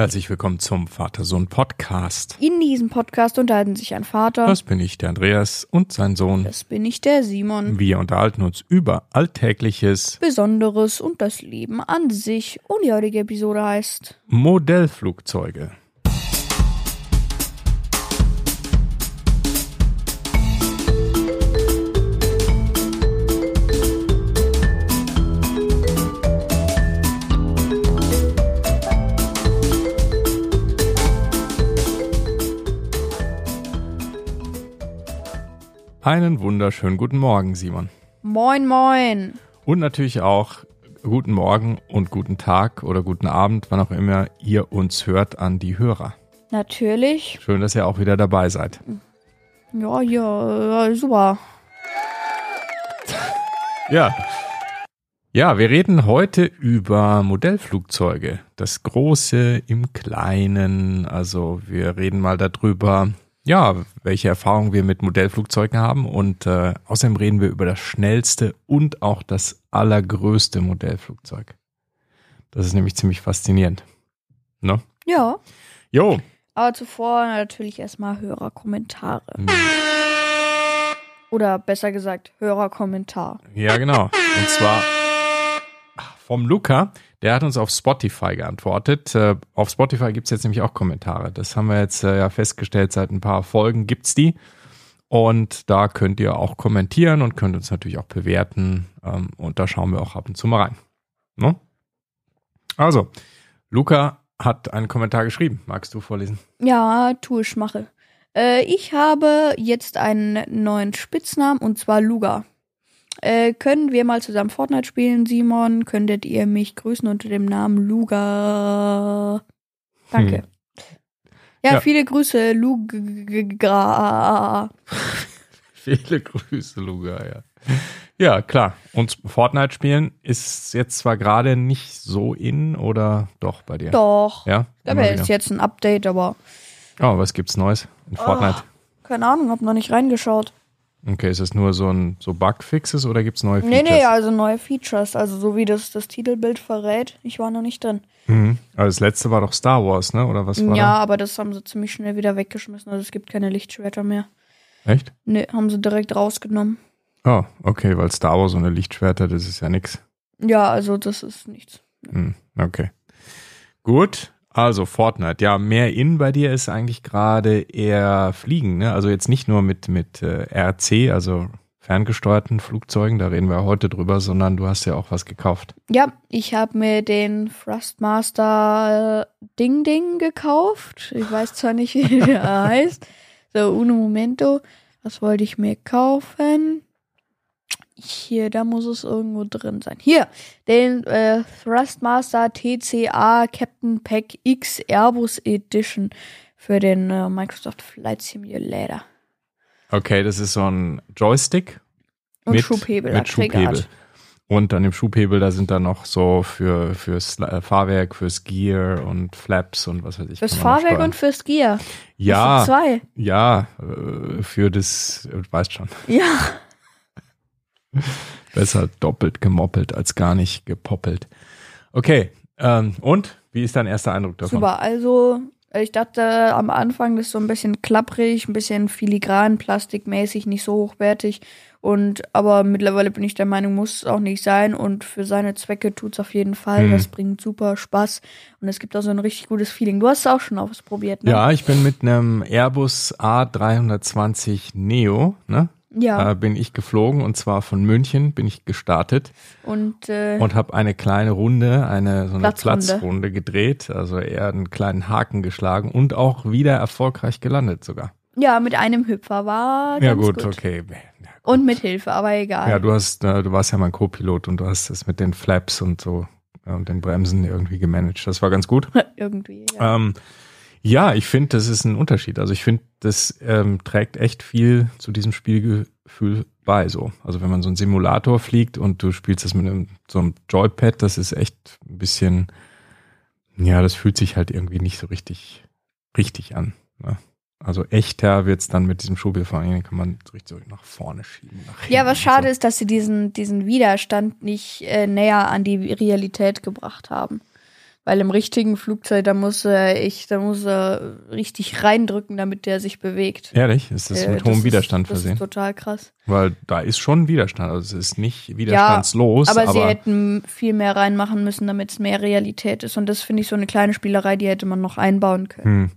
Herzlich willkommen zum Vater-Sohn-Podcast. In diesem Podcast unterhalten sich ein Vater. Das bin ich, der Andreas, und sein Sohn. Das bin ich, der Simon. Wir unterhalten uns über Alltägliches, Besonderes und das Leben an sich. Und die heutige Episode heißt Modellflugzeuge. Einen wunderschönen guten Morgen, Simon. Moin Moin. Und natürlich auch guten Morgen und guten Tag oder guten Abend, wann auch immer ihr uns hört, an die Hörer. Natürlich. Schön, dass ihr auch wieder dabei seid. Ja, ja, super. Ja. Ja, wir reden heute über Modellflugzeuge. Das Große im Kleinen. Also wir reden mal darüber, ja, welche Erfahrungen wir mit Modellflugzeugen haben. Und äh, außerdem reden wir über das schnellste und auch das allergrößte Modellflugzeug. Das ist nämlich ziemlich faszinierend. Ne? Ja. Jo. Aber zuvor natürlich erstmal Hörerkommentare. Hm. Oder besser gesagt, Hörerkommentar. Ja, genau. Und zwar vom Luca. Der hat uns auf Spotify geantwortet. Äh, auf Spotify gibt's jetzt nämlich auch Kommentare. Das haben wir jetzt äh, ja festgestellt, seit ein paar Folgen gibt's die. Und da könnt ihr auch kommentieren und könnt uns natürlich auch bewerten. Ähm, und da schauen wir auch ab und zu mal rein. Ne? Also, Luca hat einen Kommentar geschrieben. Magst du vorlesen? Ja, tue ich, mache. Äh, ich habe jetzt einen neuen Spitznamen und zwar Luga. Äh, können wir mal zusammen Fortnite spielen, Simon? Könntet ihr mich grüßen unter dem Namen Luga? Danke. Hm. Ja, Ja. viele Grüße, Luga. Viele Grüße, Luca, ja. Ja, klar. Und Fortnite spielen ist jetzt zwar gerade nicht so in oder doch bei dir? Doch. Ja? Da wieder. jetzt jetzt ein Update, aber Oh, was gibt's Neues in Fortnite? keine Ahnung, hab noch nicht reingeschaut. Okay, ist das nur so ein so Bugfixes oder gibt's neue Nee, Features? nee, also neue Features, also so wie das das Titelbild verrät. Ich war noch nicht drin. Mhm. Aber das letzte war doch Star Wars, ne? Oder was war Ja, aber das haben sie ziemlich schnell wieder weggeschmissen. Also es gibt keine Lichtschwerter mehr. da? Echt? Nee, haben sie direkt rausgenommen. Oh, okay, weil Star Wars ohne Lichtschwerter, das ist ja nix. Ja, also das ist nichts. Hm, okay. Gut. Also Fortnite, ja, mehr in bei dir ist eigentlich gerade eher Fliegen, ne? Also jetzt nicht nur mit, mit äh, RC, also ferngesteuerten Flugzeugen, da reden wir heute drüber, sondern du hast ja auch was gekauft. Ja, ich habe mir den Thrustmaster äh, Ding Ding gekauft. Ich weiß zwar nicht, wie der heißt. So, uno momento. Was wollte ich mir kaufen? Hier, da muss es irgendwo drin sein. Hier, den äh, Thrustmaster TCA Captain Pack X Airbus Edition für den äh, Microsoft Flight Simulator. Okay, das ist so ein Joystick Und mit, Schubhebel. mit Schubhebel. Und an dem Schubhebel, da sind dann noch so für fürs äh, Fahrwerk, fürs Gear und Flaps und was weiß ich. Fürs Fahrwerk und fürs Gear. ja, sind zwei. ja, äh, für das, du weißt schon. Ja. Besser doppelt gemoppelt als gar nicht gepoppelt. Okay, ähm, und? Wie ist dein erster Eindruck davon? Super, also ich dachte am Anfang, das ist so ein bisschen klapprig, ein bisschen filigran, plastikmäßig, nicht so hochwertig. Und aber mittlerweile bin ich der Meinung, muss es auch nicht sein. Und für seine Zwecke tut's auf jeden Fall. Hm. Das bringt super Spaß. Und es gibt auch so ein richtig gutes Feeling. Du hast es auch schon ausprobiert, ne? Ja, ich bin mit einem Airbus A320 Neo, ne? Ja. Äh, bin ich geflogen und zwar von München bin ich gestartet Und, äh, und habe eine kleine Runde, eine so eine Platzrunde. Platzrunde gedreht, also eher einen kleinen Haken geschlagen und auch wieder erfolgreich gelandet sogar. ja, mit einem Hüpfer war Ja gut, gut. okay. Und mit Hilfe, aber egal. Ja, du hast, äh, du warst ja mein Co-Pilot und du hast es mit den Flaps und so äh, und den Bremsen irgendwie gemanagt. Das war ganz gut. Irgendwie, ja. Ähm, ja, ich finde, das ist ein Unterschied. Also ich finde, das ähm, trägt echt viel zu diesem Spielgefühl bei. So, also wenn man so einen Simulator fliegt und du spielst das mit einem, so einem Joypad, das ist echt ein bisschen, ja, das fühlt sich halt irgendwie nicht so richtig, richtig an. Ne? Also echter wird's dann mit diesem Schubelfahren, den kann man so richtig nach vorne schieben. Nach Ja, was schade so. ist, dass sie diesen, diesen Widerstand nicht äh, näher an die Realität gebracht haben. Weil im richtigen Flugzeug, da muss er ich, da muss er richtig reindrücken, damit der sich bewegt. Ehrlich? Ist das Äh, mit hohem ist- Widerstand das versehen? ist total krass. Weil da ist schon Widerstand. Also es ist nicht widerstandslos, aber, aber, sie hätten viel mehr reinmachen müssen, damit es mehr Realität ist. Und das finde ich so eine kleine Spielerei, die hätte man noch einbauen können. hm.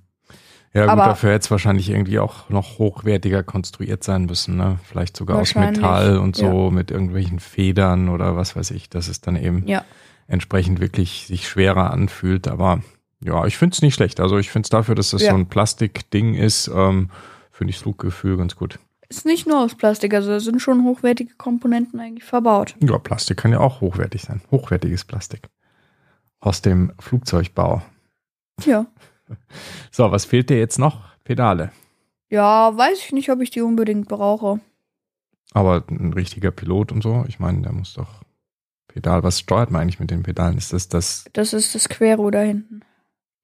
Ja, gut, Aber- dafür hätte es wahrscheinlich irgendwie auch noch hochwertiger konstruiert sein müssen, ne? Vielleicht sogar aus Metall und so mit irgendwelchen Federn oder was weiß ich, dass es dann eben Ja. Entsprechend wirklich sich schwerer anfühlt. Aber ja, ich finde es nicht schlecht. Also ich finde es dafür, dass das Ja. so ein Plastikding ist, ähm, finde ich das Fluggefühl ganz gut. Ist nicht nur aus Plastik, also da sind schon hochwertige Komponenten eigentlich verbaut. Ja, Plastik kann ja auch hochwertig sein. Hochwertiges Plastik. Aus dem Flugzeugbau. Ja. So, was fehlt dir jetzt noch? Pedale. Ja, weiß ich nicht, ob ich die unbedingt brauche. Aber ein richtiger Pilot und so, ich meine, der muss doch Pedal. Was steuert man eigentlich mit den Pedalen? Ist das das, Das ist das Querruder hinten.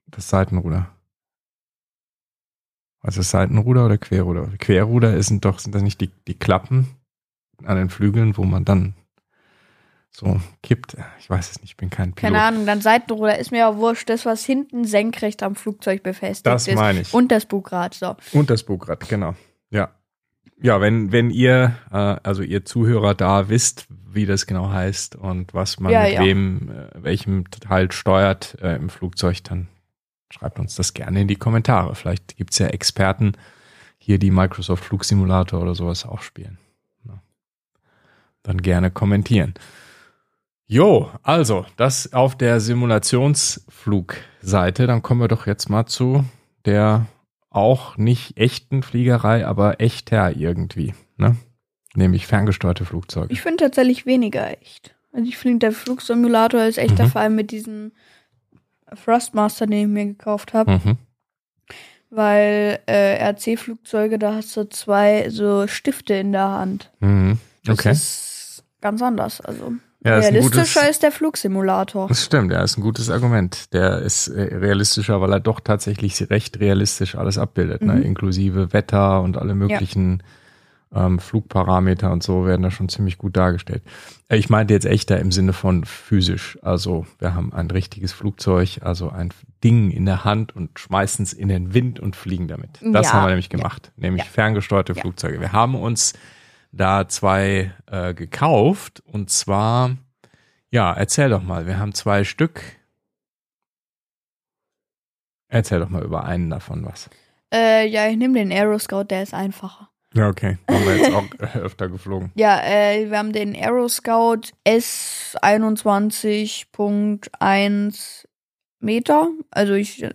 das Seitenruder? Also Seitenruder oder Querruder? Querruder sind doch, sind das nicht die, die Klappen an den Flügeln, wo man dann so kippt? Ich weiß es nicht, ich bin kein Pilot. Keine Ahnung, dann Seitenruder ist mir ja wurscht, das, was hinten senkrecht am Flugzeug befestigt Das ist. meine ich. Und das Bugrad, so. Und das Bugrad, genau. Ja. Wenn, wenn ihr, äh, also ihr Zuhörer da wisst, wie das genau heißt und was man Ja, mit ja. wem, äh, welchem Teil steuert äh, im Flugzeug, dann schreibt uns das gerne in die Kommentare. Vielleicht gibt's ja Experten hier, die Microsoft Flugsimulator oder sowas auch spielen. Ja. Dann gerne kommentieren. Jo, also, das auf der Simulationsflugseite. Dann kommen wir doch jetzt mal zu der auch nicht echten Fliegerei, aber echter irgendwie, ne? Nämlich ferngesteuerte Flugzeuge. Ich finde tatsächlich weniger echt. Also ich finde, der Flugsimulator ist echter, Mhm. vor allem mit diesem Thrustmaster, den ich mir gekauft habe. Mhm. Weil äh, RC-Flugzeuge, da hast du zwei so Stifte in der Hand. Mhm. Das Okay. ist ganz anders. Also Ja, ist realistischer gutes- ist der Flugsimulator. Das stimmt, ja, ist ein gutes Argument. Der ist äh, realistischer, weil er doch tatsächlich recht realistisch alles abbildet, ne? Mhm. inklusive Wetter und alle möglichen ähm, Flugparameter und so werden da schon ziemlich gut dargestellt. Äh, Ich meinte jetzt echter im Sinne von physisch. Also wir haben ein richtiges Flugzeug, also ein Ding in der Hand und schmeißen es in den Wind und fliegen damit. Das Ja, haben wir nämlich ja, gemacht, nämlich ja. ferngesteuerte Ja. Flugzeuge. Wir haben uns da zwei äh, gekauft und zwar ja, erzähl doch mal. Wir haben zwei Stück. Erzähl doch mal über einen davon was. Äh, ja, ich nehme den Aeroscout, der ist einfacher. Ja, okay. Haben wir jetzt auch äh, öfter geflogen. Ja, äh, wir haben den Aeroscout S21.1 Meter. Also ich.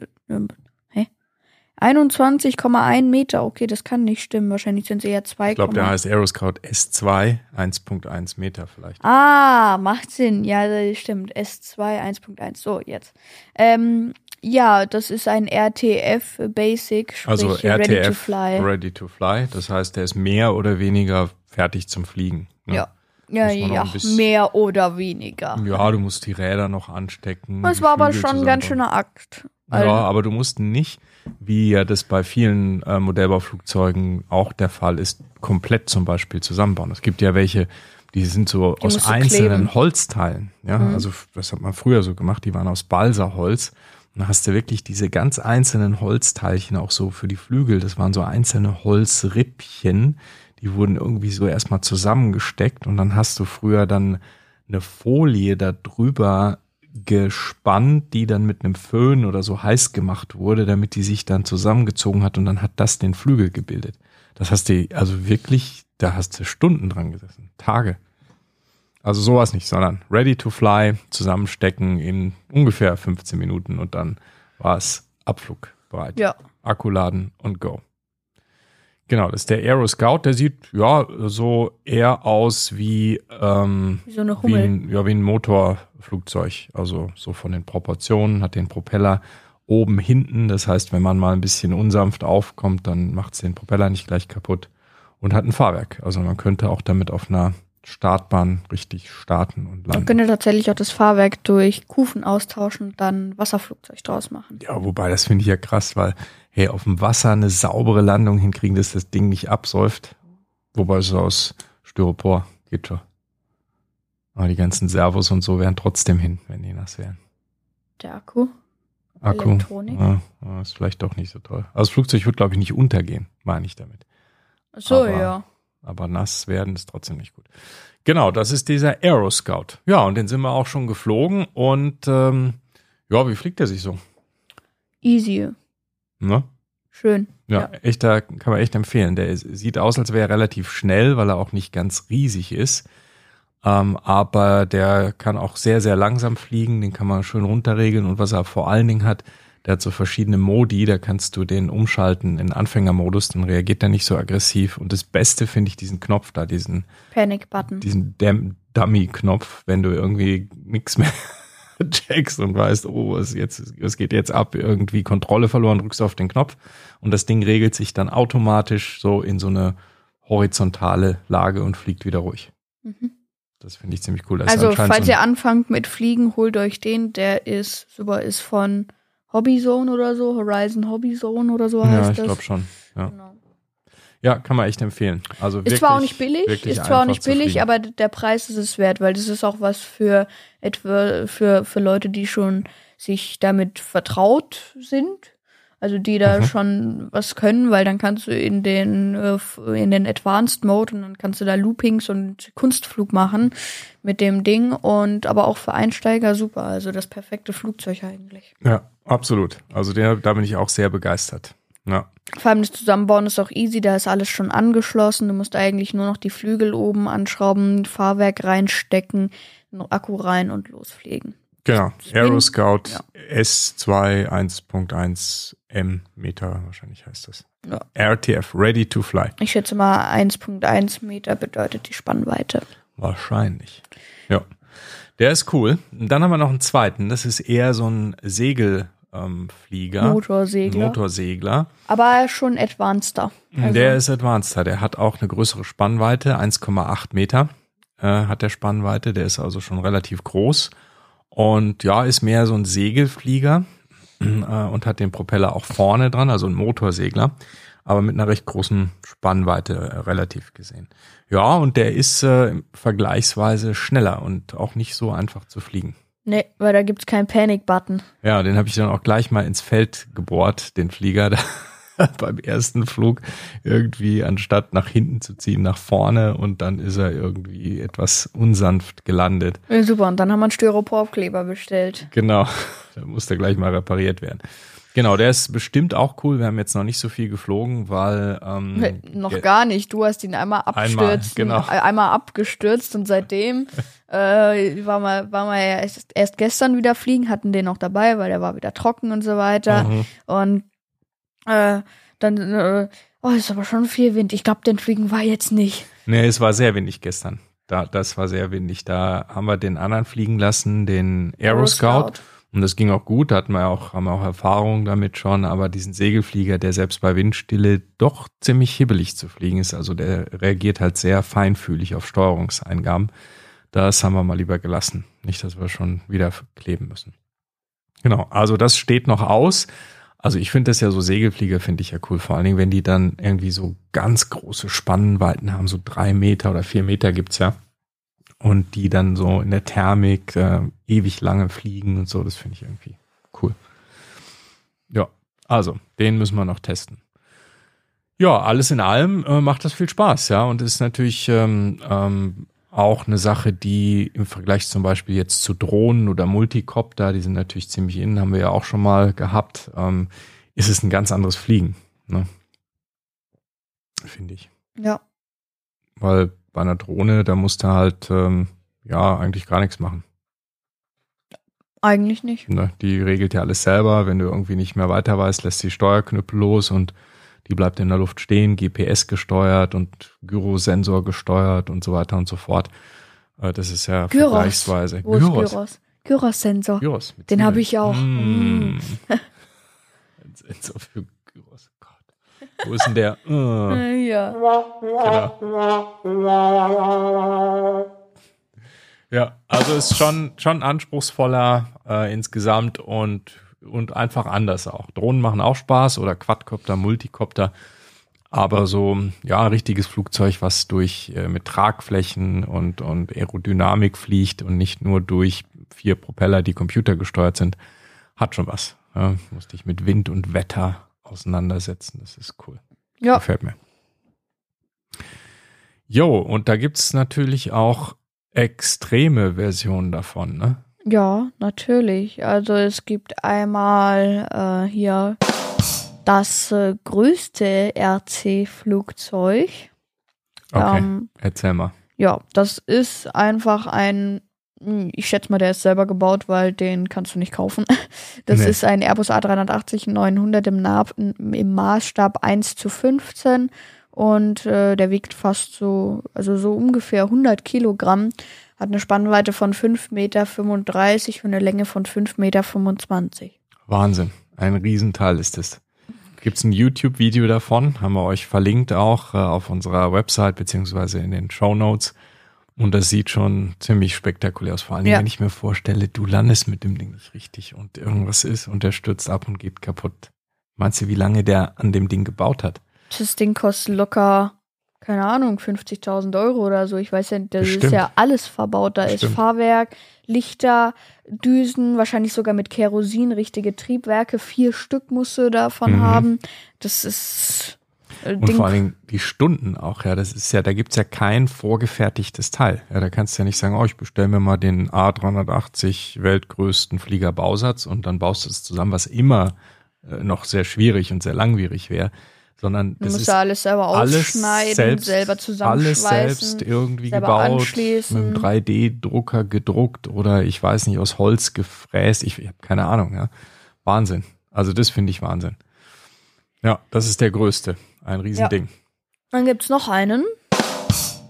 Äh, hä? 21,1 Meter. Okay, das kann nicht stimmen. Wahrscheinlich sind sie eher 2, Ich glaube, der heißt Aeroscout S2, 1.1 Meter vielleicht. Ah, macht Sinn. Ja, das stimmt. S2 1.1. So, jetzt. Ähm, ja, das ist ein RTF Basic, sprich Also Ready to RTF, Fly. Ready to Fly. Das heißt, der ist mehr oder weniger fertig zum Fliegen. ne? Ja. Ja, ja, mehr oder weniger. Ja, du musst die Räder noch anstecken. Das war aber schon ein ganz schöner Akt. Ja, aber du musst nicht, wie ja das bei vielen äh, Modellbauflugzeugen auch der Fall ist, komplett zum Beispiel zusammenbauen. Es gibt ja welche, die sind so Die aus einzelnen kleben. Holzteilen. Ja, Mhm. also das hat man früher so gemacht. Die waren aus Balsaholz. Und da hast du wirklich diese ganz einzelnen Holzteilchen auch so für die Flügel. Das waren so einzelne Holzrippchen. Die wurden irgendwie so erstmal zusammengesteckt und dann hast du früher dann eine Folie da drüber gespannt, die dann mit einem Föhn oder so heiß gemacht wurde, damit die sich dann zusammengezogen hat und dann hat das den Flügel gebildet. Das hast du also wirklich, da hast du Stunden dran gesessen, Tage. Also sowas nicht, sondern ready to fly, zusammenstecken in ungefähr 15 Minuten und dann war es abflugbereit. ja. Akku laden und go. Genau, das ist der Aero Scout, der sieht ja so eher aus wie, ähm, Wie so eine wie Hummel. ein, ja, wie ein Motorflugzeug. Also so von den Proportionen, hat den Propeller oben hinten. Das heißt, wenn man mal ein bisschen unsanft aufkommt, dann macht es den Propeller nicht gleich kaputt und hat ein Fahrwerk. Also man könnte auch damit auf einer Startbahn richtig starten und Man landen. könnte tatsächlich auch das Fahrwerk durch Kufen austauschen und dann Wasserflugzeug draus machen. Ja, wobei, das finde ich ja krass, weil, hey, auf dem Wasser eine saubere Landung hinkriegen, dass das Ding nicht absäuft. Wobei es aus Styropor geht schon. Aber die ganzen Servos und so wären trotzdem hin, wenn die nass wären. der Akku. Akku. Elektronik. Ja, ist vielleicht doch nicht so toll. Also das Flugzeug wird, glaube ich, nicht untergehen, meine ich damit. Ach So, Aber- ja. Aber nass werden ist trotzdem nicht gut. Genau, das ist dieser Aero Scout. Ja, und den sind wir auch schon geflogen. Und ähm, ja, wie fliegt der sich so? Easy. Ne? Schön. Ja, Ja. echter, kann man echt empfehlen. Der sieht aus, als wäre er relativ schnell, weil er auch nicht ganz riesig ist. Ähm, aber der kann auch sehr, sehr langsam fliegen. Den kann man schön runterregeln. Und was er vor allen Dingen hat, der hat so verschiedene Modi. Da kannst du den umschalten in Anfängermodus. Dann reagiert er nicht so aggressiv. Und das Beste finde ich diesen Knopf da, diesen, Panic Button. diesen Dummy-Knopf, wenn du irgendwie nichts mehr checkst und weißt, oh, was jetzt, was geht jetzt ab? Irgendwie Kontrolle verloren, drückst du auf den Knopf und das Ding regelt sich dann automatisch so in so eine horizontale Lage und fliegt wieder ruhig. Mhm. Das finde ich ziemlich cool. Das Also, falls so ihr anfangt mit Fliegen, holt euch den. Der ist super, ist von Hobbyzone oder so, Horizon Hobbyzone oder so ja, heißt ich das. glaube schon. Ja. Genau. Ja, kann man echt empfehlen. Also Ist wirklich, zwar auch nicht billig, ist zwar auch nicht billig, aber der Preis ist es wert, weil das ist auch was für etwa für, für Leute, die schon sich damit vertraut sind. Also die da Mhm. schon was können, weil dann kannst du in den äh, in den Advanced Mode und dann kannst du da Loopings und Kunstflug machen mit dem Ding und aber auch für Einsteiger super, also das perfekte Flugzeug eigentlich. Ja, absolut. Also der, da bin ich auch sehr begeistert. Ja. Vor allem das Zusammenbauen ist auch easy, da ist alles schon angeschlossen. Du musst eigentlich nur noch die Flügel oben anschrauben, Fahrwerk reinstecken, noch Akku rein und losfliegen. Genau. Spin- Aero Scout Ja. S2 1.1 M Meter, wahrscheinlich heißt das. Ja. RTF, Ready to Fly. Ich schätze mal 1.1 Meter bedeutet die Spannweite. Wahrscheinlich. Ja. Der ist cool. Und Dann haben wir noch einen zweiten. Das ist eher so ein Segelflieger. Ähm, Flieger. Motorsegler. Motorsegler. Aber schon advanceder. Also, Der ist advanceder. Der hat auch eine größere Spannweite. 1,8 Meter äh, hat der Spannweite. Der ist also schon relativ groß. Und ja, ist mehr so ein Segelflieger äh, und hat den Propeller auch vorne dran, also ein Motorsegler, aber mit einer recht großen Spannweite äh, relativ gesehen. Ja, und der ist äh, vergleichsweise schneller und auch nicht so einfach zu fliegen. Nee, weil da gibt's keinen Panic-Button. Ja, den habe ich dann auch gleich mal ins Feld gebohrt, den Flieger. Da beim ersten Flug irgendwie anstatt nach hinten zu ziehen, nach vorne und dann ist er irgendwie etwas unsanft gelandet. Ja, super, und dann haben wir einen Styroporkleber bestellt. Genau, da muss der gleich mal repariert werden. Genau, der ist bestimmt auch cool. Wir haben jetzt noch nicht so viel geflogen, weil ähm, Noch gar nicht. Du hast ihn einmal abstürzt, genau. äh, einmal abgestürzt und seitdem äh, war mal, war mal erst, erst gestern wieder fliegen, hatten den noch dabei, weil der war wieder trocken und so weiter. Mhm. Und äh, dann, äh, oh, ist aber schon viel Wind. Ich glaube, den Fliegen war jetzt nicht. Nee, es war sehr windig gestern. Da, das war sehr windig. Da haben wir den anderen fliegen lassen, den Aero Scout. Und das ging auch gut, da hatten wir auch, haben wir auch Erfahrung damit schon, aber diesen Segelflieger, der selbst bei Windstille doch ziemlich hibbelig zu fliegen ist, also der reagiert halt sehr feinfühlig auf Steuerungseingaben. Das haben wir mal lieber gelassen. Nicht, dass wir schon wieder kleben müssen. Genau, also das steht noch aus. Also ich finde das ja so Segelflieger finde ich ja cool, vor allen Dingen, wenn die dann irgendwie so ganz große Spannweiten haben, so drei Meter oder vier Meter gibt's ja. Und die dann so in der Thermik äh, ewig lange fliegen und so, das finde ich irgendwie cool. Ja, also, den müssen wir noch testen. Ja, alles in allem äh, macht das viel Spaß, ja, und ist natürlich ähm, ähm, auch eine Sache, die im Vergleich zum Beispiel jetzt zu Drohnen oder Multicopter, die sind natürlich ziemlich innen, haben wir ja auch schon mal gehabt, ähm, ist es ein ganz anderes Fliegen, ne? finde ich. Ja. Weil bei einer Drohne, da musst du halt ähm, ja eigentlich gar nichts machen. Eigentlich nicht. Ne? Die regelt ja alles selber. Wenn du irgendwie nicht mehr weiter weißt, lässt die Steuerknüppel los und die bleibt in der Luft stehen, GPS gesteuert und Gyrosensor gesteuert und so weiter und so fort. Äh, Das ist ja Gyros. vergleichsweise. Wo ist Gyros? Gyros-Sensor. Gyros Den habe ich auch. Mm. Ein Sensor für Gyros. Wo ist denn der? Äh. Äh, Ja. Ja, also ist schon, schon anspruchsvoller äh, insgesamt und, und einfach anders auch. Drohnen machen auch Spaß oder Quadcopter, Multicopter. Aber so, ja, ein richtiges Flugzeug, was durch äh, mit Tragflächen und, und Aerodynamik fliegt und nicht nur durch vier Propeller, die computergesteuert sind, hat schon was. Ja, musst dich mit Wind und Wetter auseinandersetzen. Das ist cool. Ja. Gefällt mir. Jo, und da gibt's natürlich auch extreme Versionen davon, ne? Ja, natürlich. Also es gibt einmal äh, hier das äh, größte RC-Flugzeug. Okay, Ähm, erzähl mal. ja, das ist einfach ein, ich schätze mal, der ist selber gebaut, weil den kannst du nicht kaufen. Das Nee. ist ein Airbus A380-900 im, Na im Maßstab 1 zu 15 und äh, der wiegt fast so, also so ungefähr 100 Kilogramm, hat eine Spannweite von 5,35 Meter und eine Länge von 5,25 Meter. Wahnsinn. Ein Riesenteil ist es. Gibt's ein YouTube-Video davon, haben wir euch verlinkt auch äh, auf unserer Website beziehungsweise in den Show Notes. Und das sieht schon ziemlich spektakulär aus. Vor allem, Ja. wenn ich mir vorstelle, du landest mit dem Ding nicht richtig und irgendwas ist und der stürzt ab und geht kaputt. Meinst du, wie lange der an dem Ding gebaut hat? Das Ding kostet locker, keine Ahnung, 50.000 Euro oder so. Ich weiß ja, da ist Bestimmt. ja alles verbaut. Da ist Bestimmt. Fahrwerk, Lichter, Düsen, wahrscheinlich sogar mit Kerosin, richtige Triebwerke. Vier Stück musst du davon Mhm. haben. Das ist äh, Und Ding. vor allen Dingen die Stunden auch, ja. Das ist ja, da gibt's ja kein vorgefertigtes Teil. Ja, da kannst du ja nicht sagen, oh, ich bestelle mir mal den A380 weltgrößten Fliegerbausatz und dann baust du es zusammen, was immer äh, noch sehr schwierig und sehr langwierig wäre. Sondern Du musst ist ja alles selber alles ausschneiden, selbst, selber alles zusammenschweißen. selbst irgendwie selber gebaut, anschließen. mit einem 3D-Drucker gedruckt oder ich weiß nicht, aus Holz gefräst. Ich, ich habe keine Ahnung, ja. Wahnsinn. Also das finde ich Wahnsinn. Ja, das ist der größte. Ein Riesending. Dann gibt's noch einen.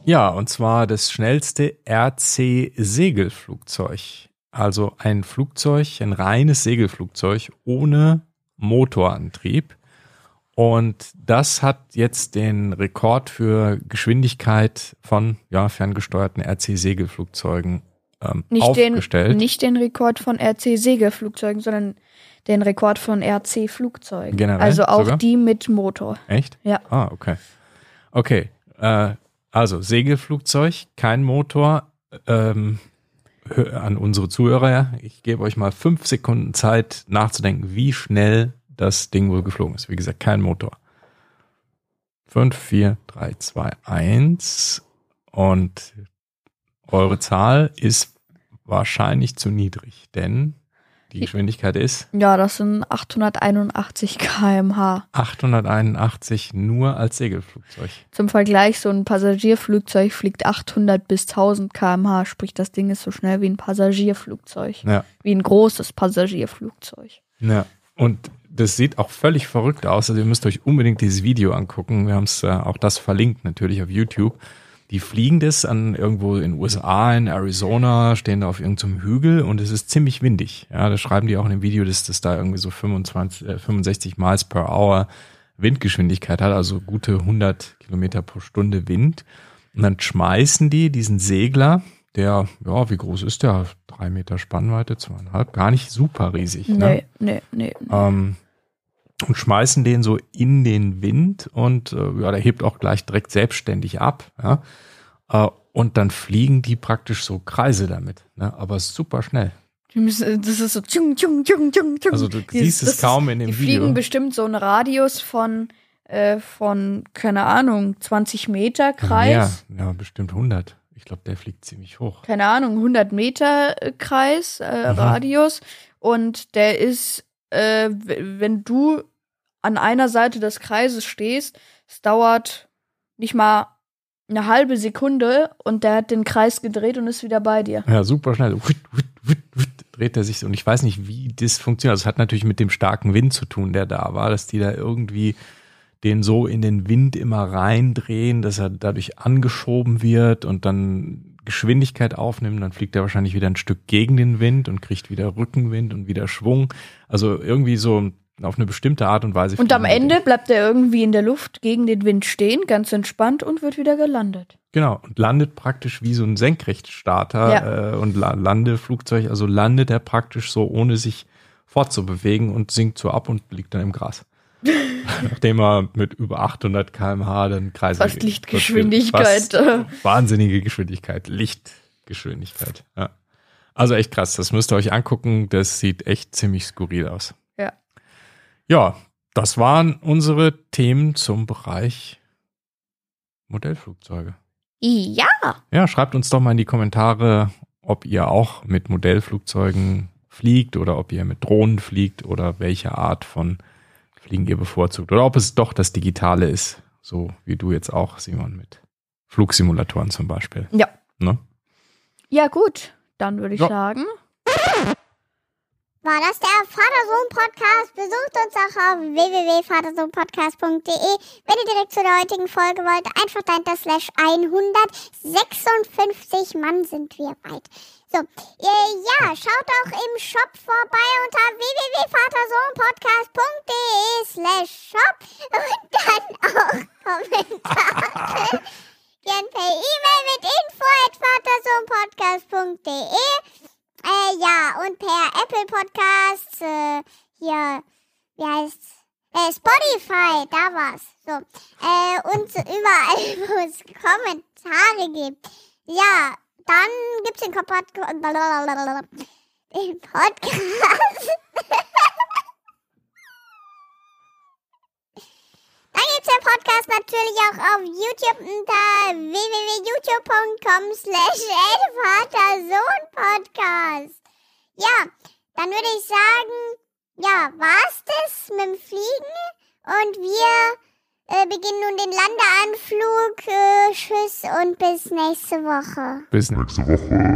Ja, und zwar das schnellste RC-Segelflugzeug. Also ein Flugzeug, ein reines Segelflugzeug ohne Motorantrieb. Und das hat jetzt den Rekord für Geschwindigkeit von ja, ferngesteuerten RC-Segelflugzeugen ähm, Nicht den, aufgestellt. nicht den Rekord von RC-Segelflugzeugen, sondern den Rekord von RC-Flugzeugen. Generell Also auch sogar? die mit Motor. Echt? Ja. Ah, okay. Okay. Äh, also Segelflugzeug, kein Motor. Ähm, an unsere Zuhörer, ja, ich gebe euch mal fünf Sekunden Zeit nachzudenken, wie schnell das Ding wohl geflogen ist. Wie gesagt, kein Motor. Fünf, vier, drei, zwei, eins. Und eure Zahl ist wahrscheinlich zu niedrig, denn die Geschwindigkeit ist Ja, das sind 881 km/h. 881 nur als Segelflugzeug. Zum Vergleich, so ein Passagierflugzeug fliegt 800 bis 1000 km/h, sprich, das Ding ist so schnell wie ein Passagierflugzeug. Ja. Wie ein großes Passagierflugzeug. Ja. Und das sieht auch völlig verrückt aus. Also ihr müsst euch unbedingt dieses Video angucken. Wir haben es äh, auch das verlinkt natürlich auf YouTube. Die fliegen das an irgendwo in USA, in Arizona, stehen da auf irgendeinem Hügel und es ist ziemlich windig. Ja, das schreiben die auch in dem Video, dass das da irgendwie so 25, äh, 65 Miles per Hour Windgeschwindigkeit hat, also gute 100 Kilometer pro Stunde Wind. Und dann schmeißen die diesen Segler, der, ja, wie groß ist der? Drei Meter Spannweite, zweieinhalb, gar nicht super riesig. Ne? Nee, nee, nee. ähm, und schmeißen den so in den Wind und äh, ja, der hebt auch gleich direkt selbstständig ab. Ja? Äh, und dann fliegen die praktisch so Kreise damit, ne? aber super schnell. Die müssen- Das ist so tschung, tschung, tschung, tschung, tschung. Also du siehst es das kaum in dem Die Video. fliegen bestimmt so einen Radius von, äh, von, keine Ahnung, 20 Meter Kreis. Ja, ja, bestimmt 100. Ich glaube, der fliegt ziemlich hoch. Keine Ahnung, 100 Meter äh, Kreis, äh. Radius. Und der ist, äh, wenn du an einer Seite des Kreises stehst, es dauert nicht mal eine halbe Sekunde und der hat den Kreis gedreht und ist wieder bei dir. Ja, super schnell. Wut, wut, wut, dreht er sich so. Und ich weiß nicht, wie das funktioniert. Also es hat natürlich mit dem starken Wind zu tun, der da war, dass die da irgendwie den so in den Wind immer reindrehen, dass er dadurch angeschoben wird und dann Geschwindigkeit aufnimmt. Dann fliegt er wahrscheinlich wieder ein Stück gegen den Wind und kriegt wieder Rückenwind und wieder Schwung. Also irgendwie so auf eine bestimmte Art und Weise. Und am Ende bleibt er irgendwie in der Luft gegen den Wind stehen, ganz entspannt und wird wieder gelandet. Genau, und landet praktisch wie so ein Senkrechtstarter äh, und La Landeflugzeug. Also landet er praktisch so, ohne sich fortzubewegen und sinkt so ab und liegt dann im Gras. Nachdem er mit über 800 km/h dann Kreise Fast. Lichtgeschwindigkeit. Fast wahnsinnige Geschwindigkeit, Lichtgeschwindigkeit. Ja. Also echt krass, das müsst ihr euch angucken. Das sieht echt ziemlich skurril aus. Ja. Ja, das waren unsere Themen zum Bereich Modellflugzeuge. Ja. Ja, schreibt uns doch mal in die Kommentare, ob ihr auch mit Modellflugzeugen fliegt oder ob ihr mit Drohnen fliegt oder welche Art von Fliegen ihr bevorzugt. Oder ob es doch das Digitale ist, so wie du jetzt auch, Simon, mit Flugsimulatoren zum Beispiel. Ja. Ne? Ja, gut. Dann würde ich Ja. sagen. War das der Vater-Sohn-Podcast? Besucht uns auch auf www.vatersohnpodcast.de. Wenn ihr direkt zu der heutigen Folge wollt, einfach dahinter slash 156 Mann sind wir weit. So, äh, ja, schaut auch im Shop vorbei unter www.vatersohnpodcast.de slash shop und dann auch Kommentare. Gern per E-Mail mit info at vatersohnpodcast.de äh, ja, und per Apple Podcasts, äh, hier, wie heißt's? Äh, Spotify, da war's. So. Äh, und überall, wo es Kommentare gibt. Ja, dann gibt's den Kompott den Podcast. Dann gibt's den Podcast natürlich auch auf YouTube unter www.youtube.com slash Vater-Sohn-Podcast. Ja, dann würde ich sagen, ja, war's das mit dem Fliegen? Und wir äh, beginnen nun den Landeanflug. Äh, tschüss und bis nächste Woche. Bis nächste Woche.